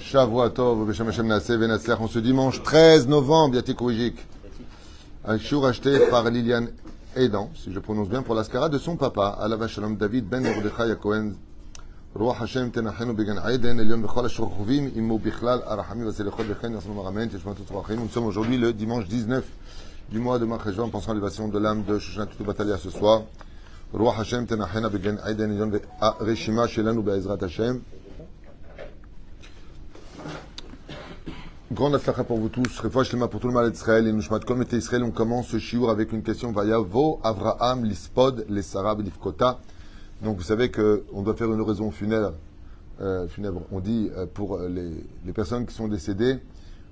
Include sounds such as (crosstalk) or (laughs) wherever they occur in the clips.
Shavuatov, Beshem Hashem Naaseh Venatzlach, en ce dimanche 13 novembre, Yati Kouijik. Un chiour acheté par Liliane Aidan, si je prononce bien, pour l'ascara de son papa, Alava Shalom David Ben Mordechai Cohen. רוח השם תנחנו בגן עדן, עליון בכל השוכבים, עמו בכלל, הרחמים והסליחות וכן יעשנו מרמן, תשמע תוצרו החיים. Nous sommes aujourd'hui le dimanche 19 du mois de Marcheshvan, pensant à l'élévation de l'âme de Shoshana Tutu Batalia ce soir. רוח השם תנחנו בגן עדן, עליון הרשימה שלנו בעזרת השם. Grande affaire pour vous tous. Refouach Shlema pour tout le mal d'Israël et Nushmat Kol Mete Israël. On commence ce shiur avec une question. Vayavo Avraham Lispod les Sarah Lifkota. Donc vous savez qu'on doit faire une oraison funèbre. Euh, funèbre. On dit euh, pour les, les, personnes qui sont décédées.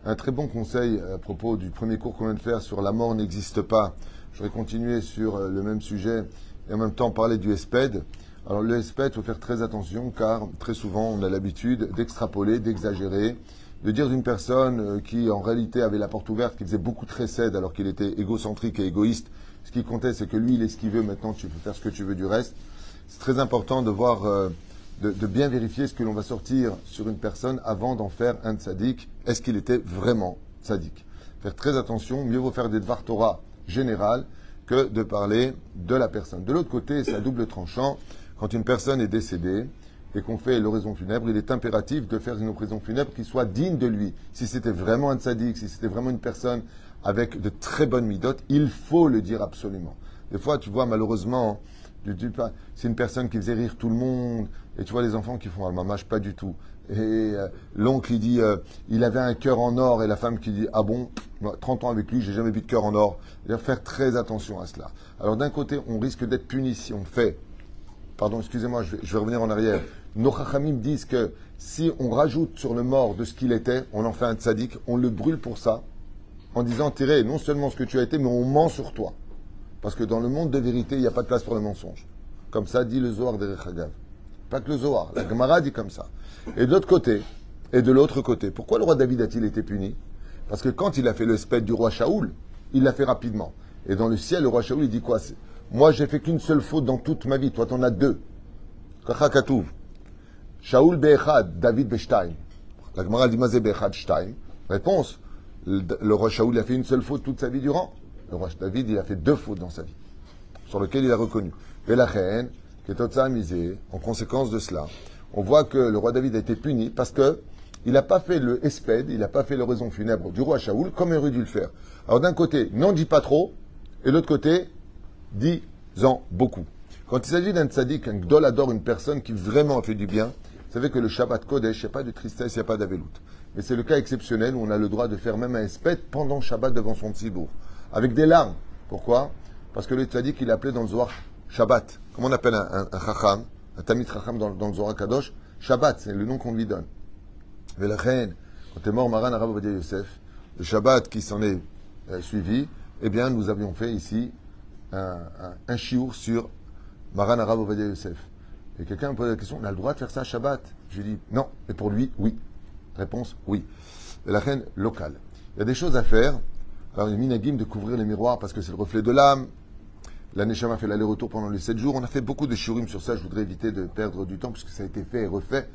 Un très bon conseil à propos du premier cours qu'on vient de faire sur la mort n'existe pas. J'aurais continué sur euh, le même sujet et en même temps parler du SPED. Alors le SPED, il faut faire très attention car très souvent on a l'habitude d'extrapoler, d'exagérer de dire d'une personne qui en réalité avait la porte ouverte, qui faisait beaucoup de récède alors qu'il était égocentrique et égoïste, ce qui comptait c'est que lui il est ce qu'il veut, maintenant tu peux faire ce que tu veux du reste. C'est très important de voir, euh, de, de, bien vérifier ce que l'on va sortir sur une personne avant d'en faire un tzaddik. Est-ce qu'il était vraiment tzaddik Faire très attention, mieux vaut faire des dvar Torah générales que de parler de la personne. De l'autre côté, c'est à double tranchant. Quand une personne est décédée, et qu'on fait l'oraison funèbre, il est impératif de faire une oraison funèbre qui soit digne de lui. Si c'était vraiment un tzaddik, si c'était vraiment une personne avec de très bonnes midotes, il faut le dire absolument. Des fois, tu vois, malheureusement, c'est une personne qui faisait rire tout le monde, et tu vois les enfants qui font ah, mamage pas du tout. Et euh, l'oncle, il dit, euh, il avait un cœur en or, et la femme qui dit, ah bon, 30 ans avec lui, j'ai jamais vu de cœur en or. Il faut faire très attention à cela. Alors d'un côté, on risque d'être puni si on fait pardon, excusez-moi, je, vais, revenir en arrière. Nos chachamim disent que si on rajoute sur le mort de ce qu'il était, on en fait un tzaddik, on le brûle pour ça, en disant, tirez non seulement ce que tu as été, mais on ment sur toi. Parce que dans le monde de vérité, il n'y a pas de place pour le mensonge. Comme ça dit le Zohar de. Pas que le Zohar, la Gemara dit comme ça. Et de l'autre côté, et de l'autre côté, pourquoi le roi David a-t-il été puni? Parce que quand il a fait le sped du roi Shaoul, il l'a fait rapidement. Et dans le ciel, le roi Shaoul, il dit quoi? Moi, j'ai fait qu'une seule faute dans toute ma vie. Toi, t'en as deux. Kachakatouv. Shaoul Bechad, David Bechtaim. La Gemara dit. Réponse. Le, roi Shaoul a fait une seule faute toute sa vie durant. Le roi David, il a fait deux fautes dans sa vie. Sur lesquelles il a reconnu. Qui est misé, en conséquence de cela, on voit que le roi David a été puni parce que il n'a pas fait le espède, il n'a pas fait l'oraison funèbre du roi Shaoul comme il aurait dû le faire. Alors d'un côté, n'en dis pas trop, et de l'autre côté, Dix-en beaucoup. Quand il s'agit d'un tzaddik, un gdol adore une personne qui vraiment a fait du bien, vous savez que le Shabbat Kodesh, il n'y a pas de tristesse, il n'y a pas d'avelout. Mais c'est le cas exceptionnel où on a le droit de faire même un espèce pendant Shabbat devant son tzibour. Avec des larmes. Pourquoi? Parce que le tzaddik, il appelé dans le Zohar Shabbat. Comment on appelle un, un, chacham, un tamit chacham dans, dans, le Zohar Kadosh? Shabbat, c'est le nom qu'on lui donne. Mais la reine, quand est mort Maran Arab Yosef, le Shabbat qui s'en est euh, suivi, eh bien, nous avions fait ici un, un, chiour sur Maran Arav Ovadia Yosef. Et quelqu'un me pose la question, on a le droit de faire ça Shabbat? Je lui dis non. Et pour lui, oui. Réponse, oui. Et la reine locale. Il y a des choses à faire. Alors, il y a minagim de couvrir les miroirs parce que c'est le reflet de l'âme. La Neshama fait l'aller-retour pendant les 7 jours. On a fait beaucoup de shiurim sur ça. Je voudrais éviter de perdre du temps puisque ça a été fait et refait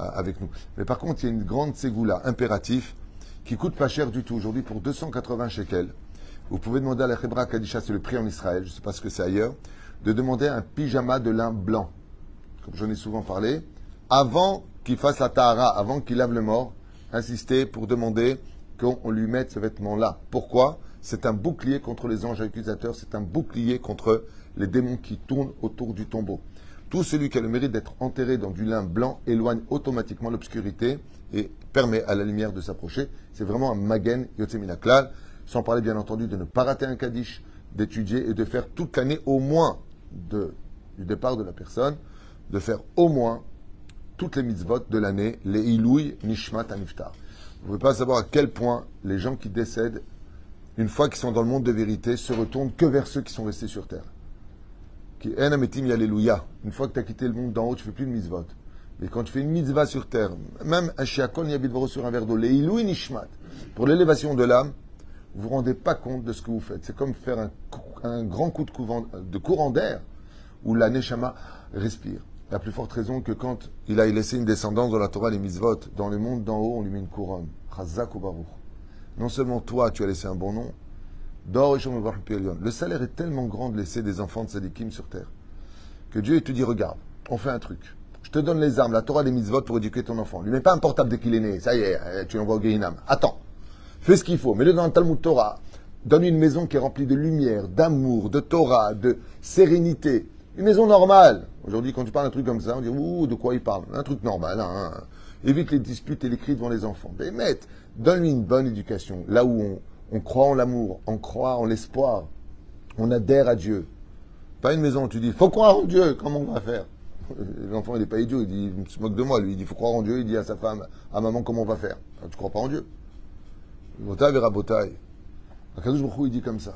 euh, avec nous. Mais par contre, il y a une grande ségoula impératif qui coûte pas cher du tout aujourd'hui pour 280 shekels. Vous pouvez demander à la Hebra Kadisha, c'est le prix en Israël, je ne sais pas ce que c'est ailleurs, de demander un pyjama de lin blanc, comme j'en ai souvent parlé, avant qu'il fasse la tahara, avant qu'il lave le mort, insister pour demander qu'on lui mette ce vêtement-là. Pourquoi? C'est un bouclier contre les anges accusateurs, c'est un bouclier contre les démons qui tournent autour du tombeau. Tout celui qui a le mérite d'être enterré dans du lin blanc éloigne automatiquement l'obscurité et permet à la lumière de s'approcher. C'est vraiment un magen yotzeminaklal sans parler bien entendu de ne pas rater un Kaddish, d'étudier et de faire toute l'année au moins du départ de la personne, de faire au moins toutes les mitzvot de l'année, les ilouï nishmat aniftar. Vous ne pouvez pas savoir à quel point les gens qui décèdent, une fois qu'ils sont dans le monde de vérité, se retournent que vers ceux qui sont restés sur terre. Une fois que tu as quitté le monde d'en haut, tu ne fais plus de mitzvot. Mais quand tu fais une mitzvah sur terre, même un shiakon yabidvoro sur un verre d'eau, les ilouï nishmat, pour l'élévation de l'âme, vous vous rendez pas compte de ce que vous faites. C'est comme faire un, grand coup de, courant, d'air où la Neshama respire. La plus forte raison que quand il a laissé une descendance dans la Torah, les mitzvot, dans le monde d'en haut, on lui met une couronne. Chazak ou baruch. Non seulement toi, tu as laissé un bon nom, le salaire est tellement grand de laisser des enfants de sadikim sur terre que Dieu te dit regarde, on fait un truc. Je te donne les armes, la Torah, les mitzvot pour éduquer ton enfant. Lui mets pas un portable dès qu'il est né. Ça y est, euh, tu l'envoies au Gehinam. Attends. Fais ce qu'il faut. Mets-le dans le Talmud Torah. Donne-lui une maison qui est remplie de lumière, d'amour, de Torah, de sérénité. Une maison normale. Aujourd'hui, quand tu parles d'un truc comme ça, on dit Ouh, de quoi il parle? Un truc normal. Hein. Évite les disputes et les cris devant les enfants. Mais mette, donne-lui une bonne éducation. Là où on, croit en l'amour, on croit en l'espoir, on adhère à Dieu. Pas une maison où tu dis Faut croire en Dieu, comment on va faire? (laughs) L'enfant, il n'est pas idiot, il, dit, il se moque de moi, lui, il dit faut croire en Dieu, il dit à sa femme, à maman, comment on va faire? Tu ne crois pas en Dieu Akadosh il dit comme ça.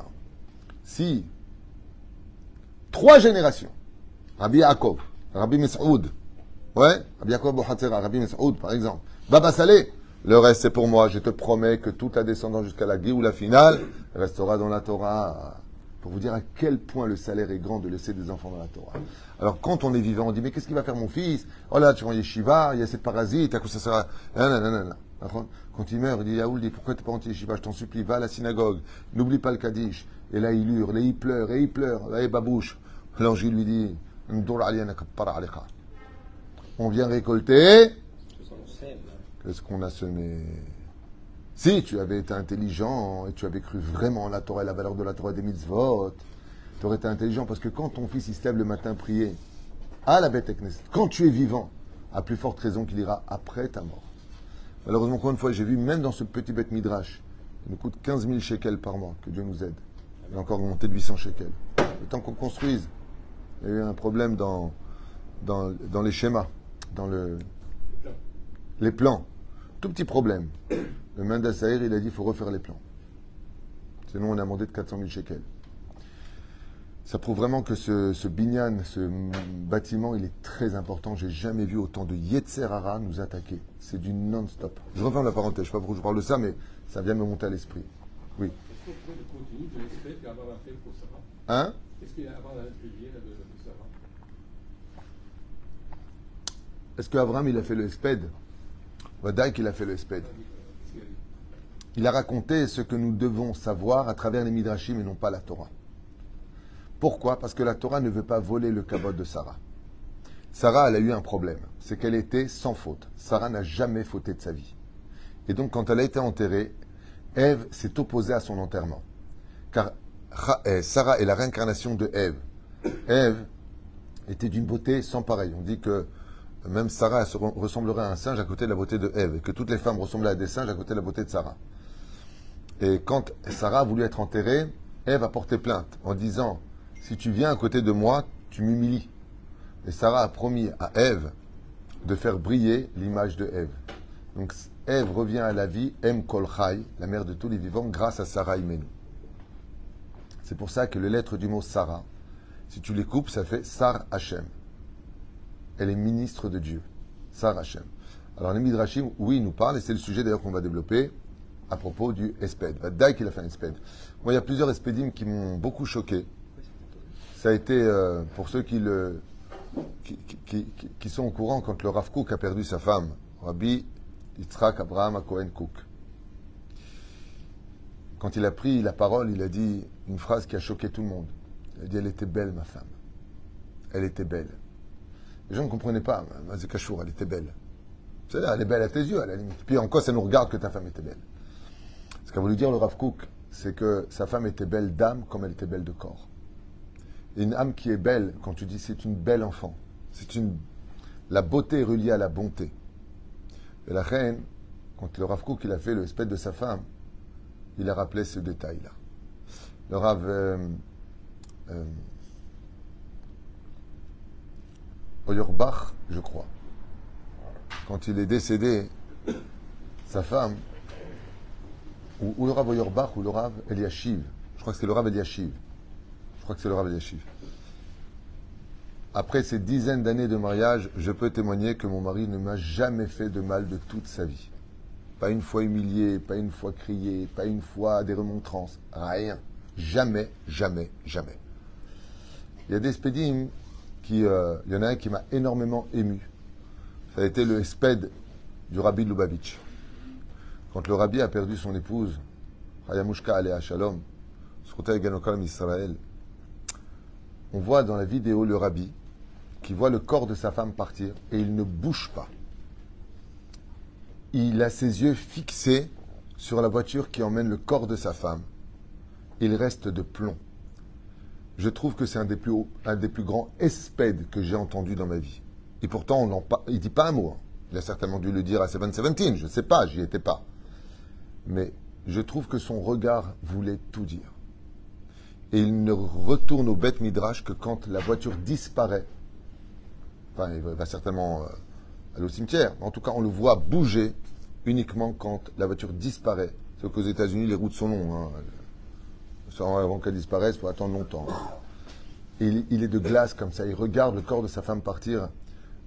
Si trois générations, Rabbi Yaakov, Rabbi Mesoud, Rabbi Yaakov Bohatzera, Rabbi Mesoud, par exemple, Baba Saleh, le reste c'est pour moi, je te promets que toute la descendance jusqu'à la ou la finale restera dans la Torah. Pour vous dire à quel point le salaire est grand de laisser des enfants dans la Torah. Alors quand on est vivant, on dit mais qu'est-ce qu'il va faire mon fils? Oh là, tu vois, il y a Shiva, il y a cette parasite, à quoi ça sera Quand il meurt, il dit Yaoul, dit pourquoi tu n'es pas anti-Shiva Je t'en supplie, va à la synagogue, n'oublie pas le Kaddish. Et là, il hurle, et il pleure, et il pleure, et babouche. L'ange lui dit On vient récolter Qu'est-ce qu'on a semé? Si tu avais été intelligent et tu avais cru vraiment en la Torah et la valeur de la Torah des mitzvot, tu aurais été intelligent parce que quand ton fils il le matin prier à la bête quand tu es vivant, à plus forte raison qu'il ira après ta mort. Malheureusement, encore une fois, j'ai vu même dans ce petit bête midrash, il nous coûte 15 000 shekels par mois, que Dieu nous aide. Il a encore augmenté de 800 shekels. Le temps qu'on construise, il y a eu un problème dans, dans, dans les schémas, dans le, les plans. Tout petit problème. Le Mendes il a dit qu'il faut refaire les plans. Sinon, on a demandé de 400 000 shekels. Ça prouve vraiment que ce, ce binyan, ce bâtiment, il est très important. J'ai jamais vu autant de Yetzerara nous attaquer. C'est du non-stop. Je referme la parenthèse. Je ne sais pas pourquoi je parle de ça, mais ça vient me monter à l'esprit. Oui. Est-ce qu'on peut continuer de qu'Abraham a fait pour Sarah? Hein? Est-ce qu'Abraham a publié de Sarah? Est-ce qu'Abraham, il a fait le sped Vadaï qu'il a fait le sped. Il a raconté ce que nous devons savoir à travers les Midrashim et non pas la Torah. Pourquoi? Parce que la Torah ne veut pas voler le cabot de Sarah. Sarah, elle a eu un problème. C'est qu'elle était sans faute. Sarah n'a jamais fauté de sa vie. Et donc, quand elle a été enterrée, Ève s'est opposée à son enterrement. Car eh, Sarah est la réincarnation de Ève. Ève était d'une beauté sans pareil. On dit que même Sarah ressemblerait à un singe à côté de la beauté de Ève, et que toutes les femmes ressemblaient à des singes à côté de la beauté de Sarah. Et quand Sarah a voulu être enterrée, Ève a porté plainte en disant Si tu viens à côté de moi, tu m'humilies. Et Sarah a promis à Ève de faire briller l'image de Ève. Donc Ève revient à la vie, Em Kol la mère de tous les vivants, grâce à Sarah Imenu. C'est pour ça que les lettres du mot Sarah, si tu les coupes, ça fait Sar Hashem elle est ministre de Dieu. Sarah Hashem. Alors les Midrashim, oui, ils nous parlent, et c'est le sujet d'ailleurs qu'on va développer à propos du Esped. Dai qu'il a fait un Esped. Moi, il y a plusieurs Espedim qui m'ont beaucoup choqué. Ça a été, euh, pour ceux qui, sont au courant, quand le Rav Kook a perdu sa femme, Rabbi Yitzhak Abraham Cohen Cook. Quand il a pris la parole, il a dit une phrase qui a choqué tout le monde. Il a dit Elle était belle, ma femme. Elle était belle. Les gens ne comprenaient pas. Mazekachour, elle était belle. C'est elle est belle à tes yeux, à la limite. Puis en quoi ça nous regarde que ta femme était belle? Ce qu'a voulu dire le Rav Kook, c'est que sa femme était belle d'âme comme elle était belle de corps. Une âme qui est belle, quand tu dis c'est une belle enfant, c'est une. La beauté est reliée à la bonté. Et la reine, quand le Rav Kook il a fait le spectre de sa femme, il a rappelé ce détail-là. Le Rav. Euh, euh, je crois. Quand il est décédé, sa femme, ou, le Rav Oyorbach ou le Rav Eliashiv, je crois que c'est le Rav Eliashiv. Je crois que c'est le Rav Eliashiv. Après ces dizaines d'années de mariage, je peux témoigner que mon mari ne m'a jamais fait de mal de toute sa vie. Pas une fois humilié, pas une fois crié, pas une fois des remontrances. Rien. Jamais, jamais, jamais. Il y a des spédimes qui, euh, il y en a un qui m'a énormément ému. Ça a été le sped du rabbi Lubavitch. Quand le rabbi a perdu son épouse, Hayamushka Alea Shalom, Israël, on voit dans la vidéo le rabbi qui voit le corps de sa femme partir et il ne bouge pas. Il a ses yeux fixés sur la voiture qui emmène le corps de sa femme. Il reste de plomb. Je trouve que c'est un des plus grands espèdes que j'ai entendu dans ma vie. Et pourtant, il dit pas un mot. Hein. Il a certainement dû le dire à 717, je ne sais pas, j'y étais pas. Mais je trouve que son regard voulait tout dire. Et il ne retourne au bête midrash que quand la voiture disparaît. Enfin, il va certainement euh, aller au cimetière. En tout cas, on le voit bouger uniquement quand la voiture disparaît. C'est qu'aux États-Unis, les routes sont longues. Hein. Avant qu'elle disparaisse, il faut attendre longtemps. Et il est de glace comme ça. Il regarde le corps de sa femme partir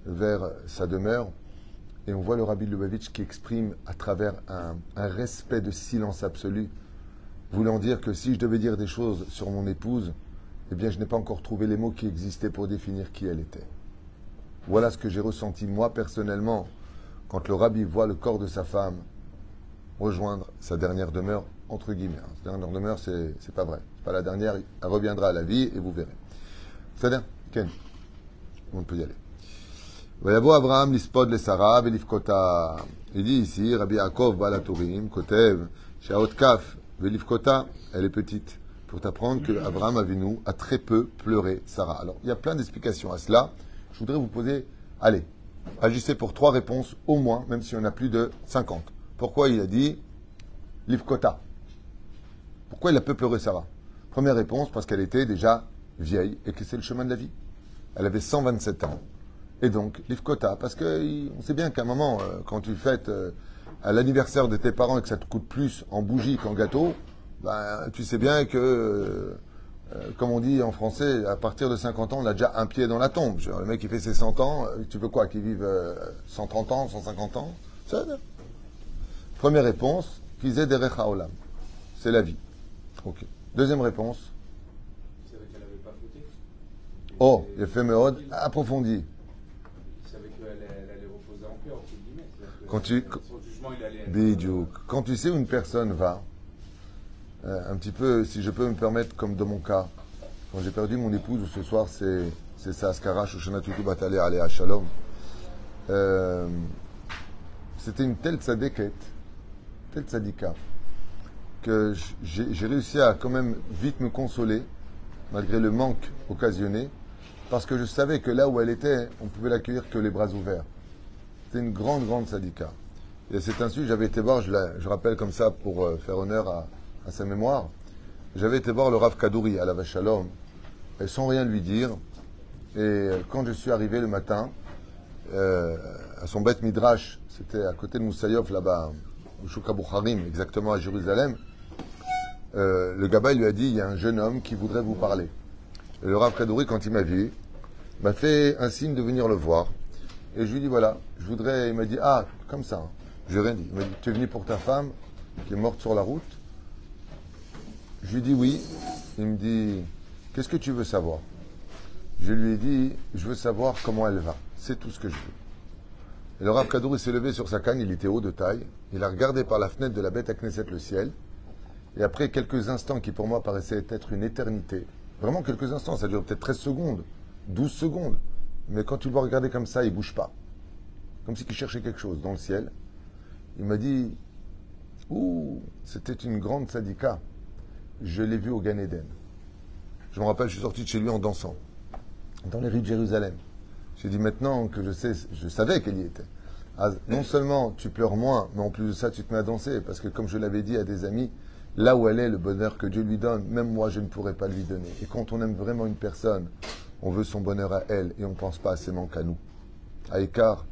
vers sa demeure. Et on voit le rabbi Lubavitch qui exprime à travers un, respect de silence absolu, voulant dire que si je devais dire des choses sur mon épouse, eh bien je n'ai pas encore trouvé les mots qui existaient pour définir qui elle était. Voilà ce que j'ai ressenti moi personnellement quand le rabbi voit le corps de sa femme rejoindre sa dernière demeure, entre guillemets. Sa dernière demeure, c'est, c'est pas vrai. C'est pas la dernière, elle reviendra à la vie et vous verrez. C'est-à-dire, Ken, on peut y aller. Abraham lispod le Sarah velifkota. Il dit ici, Rabbi Yaakov Balatourim, Kotev, Shaot Kaf, velifkota, elle est petite. Pour t'apprendre que Abraham Avinu a très peu pleuré Sarah. Alors, il y a plein d'explications à cela. Je voudrais vous poser, allez, agissez pour trois réponses au moins, même si on a plus de 50. Pourquoi il a dit Livkota Pourquoi il a peu pleuré Sarah? Première réponse, parce qu'elle était déjà vieille et que c'est le chemin de la vie. Elle avait 127 ans. Et donc, Livkota, parce qu'on sait bien qu'à un moment, euh, quand tu fêtes euh, à l'anniversaire de tes parents et que ça te coûte plus en bougie qu'en gâteau, ben, tu sais bien que, euh, comme on dit en français, à partir de 50 ans, on a déjà un pied dans la tombe. le mec qui fait ses 100 ans, tu veux quoi Qu'il vive 130 ans, 150 ans? Première réponse, Kizé Olam. C'est la vie. Ok. Deuxième réponse. Oh, il a fait approfondi. Quand tu, quand tu sais où une personne va, euh, un petit peu, si je peux me permettre, comme dans mon cas, quand j'ai perdu mon épouse, ce soir, c'est ça, Askara, Shoshana Tutu Batale, à Shalom. Euh, c'était une telle tzadéket, telle tzadika, que j'ai réussi à quand même vite me consoler, malgré le manque occasionné, parce que je savais que là où elle était, on pouvait l'accueillir que les bras ouverts. C'était une grande, grande syndicat. Et c'est ainsi, j'avais été voir, je, je, rappelle comme ça pour euh, faire honneur à, sa mémoire, j'avais été voir le Rav Kadouri à la Vachalom, et sans rien lui dire. Et euh, quand je suis arrivé le matin, euh, à son bête Midrash, c'était à côté de Moussaïov, là-bas, au Shukaboucharim, exactement à Jérusalem, le Gaba lui a dit il y a un jeune homme qui voudrait vous parler. Et le Rav Kadouri, quand il m'a vu, m'a fait un signe de venir le voir. Et je lui dis voilà, je voudrais. Il m'a dit ah, comme ça. N'ai rien dit. Il m'a dit tu es venu pour ta femme qui est morte sur la route Je lui dis oui. Il me dit qu'est-ce que tu veux savoir? Je lui ai dit je veux savoir comment elle va. C'est tout ce que je veux. Et le Rav Kadour s'est levé sur sa canne, il était haut de taille. Il a regardé par la fenêtre de la bête à Knesset le ciel. Et après quelques instants qui pour moi paraissaient être une éternité, vraiment quelques instants, ça dure peut-être 13 secondes, 12 secondes, mais quand tu le vois regarder comme ça, il bouge pas. Comme si il cherchait quelque chose dans le ciel. Il m'a dit Ouh, c'était une grande sadika. Je l'ai vu au Gan Eden. Je me rappelle, je suis sorti de chez lui en dansant, dans les rues de Jérusalem. J'ai dit maintenant que je sais, je savais qu'elle y était. Ah, non (laughs) seulement tu pleures moins, mais en plus de ça, tu te mets à danser. Parce que comme je l'avais dit à des amis, là où elle est, le bonheur que Dieu lui donne, même moi, je ne pourrais pas lui donner. Et quand on aime vraiment une personne, on veut son bonheur à elle et on ne pense pas à ses manques à nous. À écart,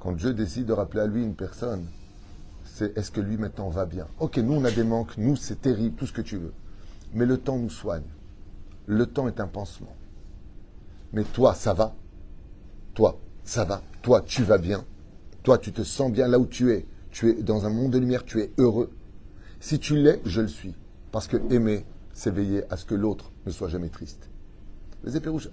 quand Dieu décide de rappeler à lui une personne, c'est est-ce que lui maintenant va bien? Ok, nous on a des manques, nous c'est terrible, tout ce que tu veux. Mais le temps nous soigne. Le temps est un pansement. Mais toi, ça va? Toi, ça va Toi, tu vas bien? Toi, tu te sens bien là où tu es? Tu es dans un monde de lumière, tu es heureux? Si tu l'es, je le suis. Parce que aimer, c'est veiller à ce que l'autre ne soit jamais triste. C'est Pérouche.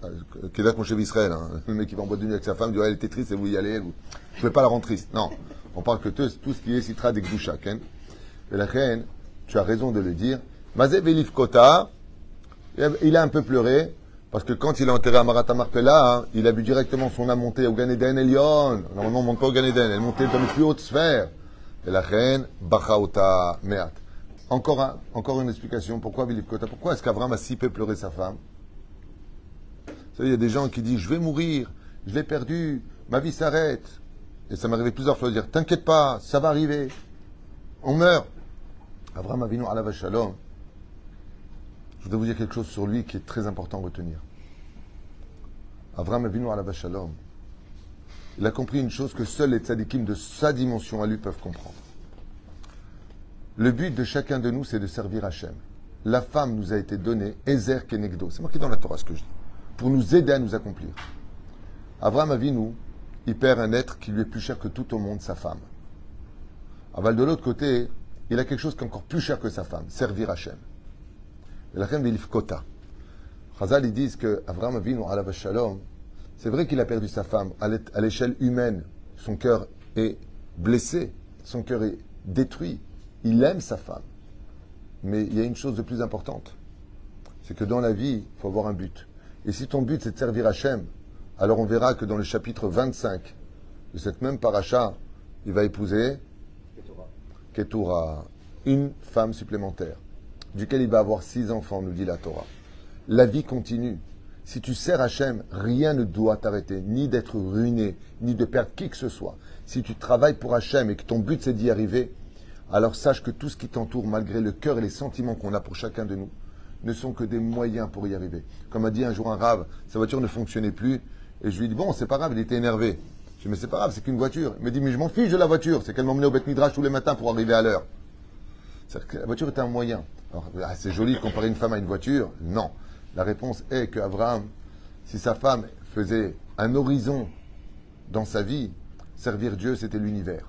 Qu'est-ce mon chef Israël hein. (laughs) Le mec qui va en boîte de nuit avec sa femme, dit, elle était triste, et vous y allez, vous. Je ne pouvais pas la rendre triste. Non. On parle que tout, tout ce qui est citra des Ken. Et la reine, tu as raison de le dire. Mazé il a un peu pleuré, parce que quand il est enterré à Marata Marpella, hein, il a vu directement son âme monter au Ganeden Elion. Normalement, on ne monte pas au Ganeden, elle montait dans les plus hautes sphères. Et la reine, Bachaota Meat. Encore, une explication. Pourquoi Vilif Kota? Pourquoi est-ce qu'Avram a si peu pleuré sa femme? Il y a des gens qui disent Je vais mourir, je l'ai perdu, ma vie s'arrête. Et ça m'est arrivé plusieurs fois de dire T'inquiète pas, ça va arriver. On meurt. Avram Avinu la Shalom. Je voudrais vous dire quelque chose sur lui qui est très important à retenir. Avram Avinu la Shalom. Il a compris une chose que seuls les tzadikim de sa dimension à lui peuvent comprendre. Le but de chacun de nous, c'est de servir Hachem. La femme nous a été donnée, Ezer Kenegdo. C'est marqué dans la Torah ce que je dis. Pour nous aider à nous accomplir. Avram Avinu, il perd un être qui lui est plus cher que tout au monde, sa femme. Aval de l'autre côté, il a quelque chose qui est encore plus cher que sa femme, servir Hachem. La reine Kota. Chazal, ils disent que Avram Avinu, ala shalom, c'est vrai qu'il a perdu sa femme à l'échelle humaine. Son cœur est blessé, son cœur est détruit. Il aime sa femme. Mais il y a une chose de plus importante. C'est que dans la vie, il faut avoir un but. Et si ton but c'est de servir Hachem, alors on verra que dans le chapitre 25 de cette même paracha, il va épouser Ketura, une femme supplémentaire, duquel il va avoir six enfants, nous dit la Torah. La vie continue. Si tu sers Hachem, rien ne doit t'arrêter, ni d'être ruiné, ni de perdre qui que ce soit. Si tu travailles pour Hachem et que ton but c'est d'y arriver, alors sache que tout ce qui t'entoure, malgré le cœur et les sentiments qu'on a pour chacun de nous, ne sont que des moyens pour y arriver. Comme a dit un jour un rave, sa voiture ne fonctionnait plus, et je lui dit, bon, c'est pas grave, il était énervé. Je dit, mais c'est pas grave, c'est qu'une voiture. Il m'a dit, mais je m'en fiche de la voiture, c'est qu'elle m'emmenait au Beth Midrash tous les matins pour arriver à l'heure. C'est-à-dire que la voiture était un moyen. Alors, ah, c'est joli de comparer une femme à une voiture. Non. La réponse est que Abraham, si sa femme faisait un horizon dans sa vie, servir Dieu, c'était l'univers.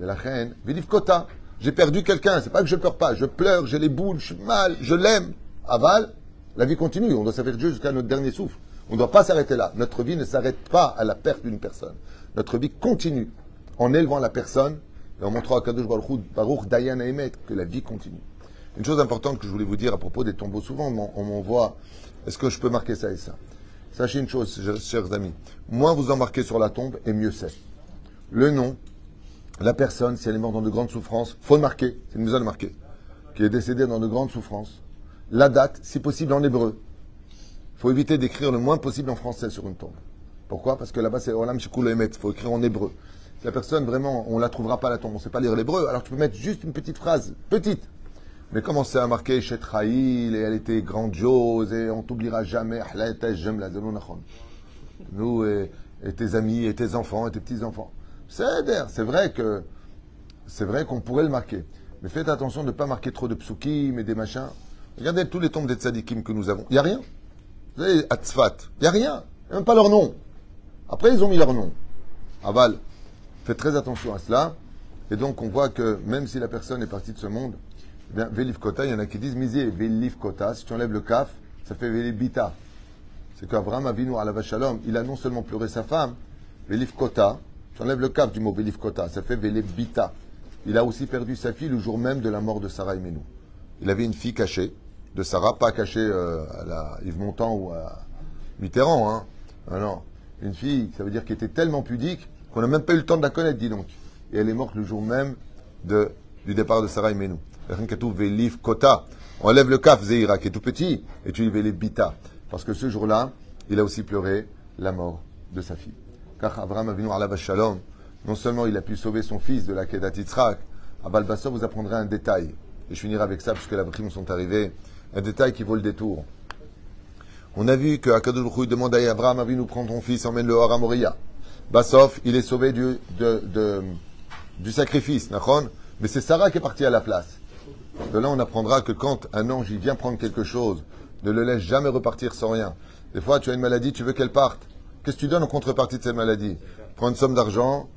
Et la reine, Viliv Kota, j'ai perdu quelqu'un, c'est pas que je pleure pas, je pleure, j'ai les boules, je suis mal, je l'aime. Aval, la vie continue, on doit servir Dieu jusqu'à notre dernier souffle. On ne doit pas s'arrêter là. Notre vie ne s'arrête pas à la perte d'une personne. Notre vie continue en élevant la personne et en montrant à Kadosh Baruch, Dayan Emet que la vie continue. Une chose importante que je voulais vous dire à propos des tombeaux, souvent on m'envoie, est-ce que je peux marquer ça et ça? Sachez une chose, chers amis, moins vous en marquez sur la tombe, et mieux c'est. Le nom, la personne, si elle est morte dans de grandes souffrances, faut le marquer, c'est une à le marquer, qui est décédée dans de grandes souffrances. La date, si possible en hébreu. Il faut éviter d'écrire le moins possible en français sur une tombe. Pourquoi? Parce que là-bas, c'est Olam Emet. Il faut écrire en hébreu. la personne, vraiment, on ne la trouvera pas la tombe, on ne sait pas lire l'hébreu, alors tu peux mettre juste une petite phrase, petite. Mais commencer à marquer Chet et elle était grandiose, et on t'oubliera jamais, nous et, et, tes amis, et tes enfants, et tes petits-enfants. C'est vrai que c'est vrai qu'on pourrait le marquer. Mais faites attention de ne pas marquer trop de psukim et des machins. Regardez tous les tombes des tzadikim que nous avons. Il n'y a rien. Vous savez, Atzfat, il n'y a rien. Il n'y a même pas leur nom. Après, ils ont mis leur nom. Aval, faites très attention à cela. Et donc, on voit que même si la personne est partie de ce monde, eh Kota, il y en a qui disent Misier, Velif Kota, si tu enlèves le kaf, ça fait Velif Bita. C'est qu'Abraham Avinu à la Vachalom, il a non seulement pleuré sa femme, Velif Kota, tu enlèves le kaf du mot Velif Kota, ça fait Velif Bita. Il a aussi perdu sa fille le jour même de la mort de Sarah Menou. Il avait une fille cachée, de Sarah, pas cachée euh, à la Yves Montand ou à Mitterrand. Hein. Ah une fille, ça veut dire qu'elle était tellement pudique qu'on n'a même pas eu le temps de la connaître, dis donc. Et elle est morte le jour même du départ de Sarah et Menou. Kota. On lève le kaf, Zeira, qui est tout petit, et tu y les bita. Parce que ce jour-là, il a aussi pleuré la mort de sa fille. Car Abraham venu à la Shalom, non seulement il a pu sauver son fils de la Kedat Yitzhak, à Balbassor vous apprendrez un détail. Et je finirai avec ça, puisque la primes sont arrivées. Un détail qui vaut le détour. On a vu que Akadosh demande à Abraham, nous prendre ton fils, emmène-le hors à Moria. Bassof, il est sauvé du, de, du sacrifice, mais c'est Sarah qui est partie à la place. De là, on apprendra que quand un ange vient prendre quelque chose, ne le laisse jamais repartir sans rien. Des fois, tu as une maladie, tu veux qu'elle parte. Qu'est-ce que tu donnes en contrepartie de cette maladie? Prends une somme d'argent,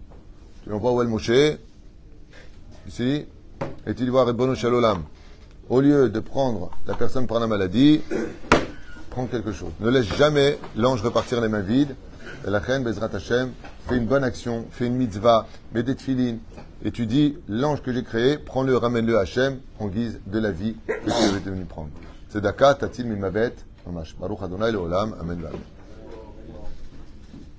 tu l'envoies où elle Moshe, ici, et tu lui vois Rebono Shalolam? Au lieu de prendre la personne par la maladie, prendre quelque chose. Ne laisse jamais l'ange repartir les mains vides. La reine, Bezrat Hashem, fais une bonne action, fais une mitzvah, mets des tefilines, et tu dis, l'ange que j'ai créé, prends-le, ramène-le à Hashem, en guise de la vie que tu es venu prendre. C'est Daka, Tatil Mimavet, Baruch Adonai, Olam, Amen, Amen.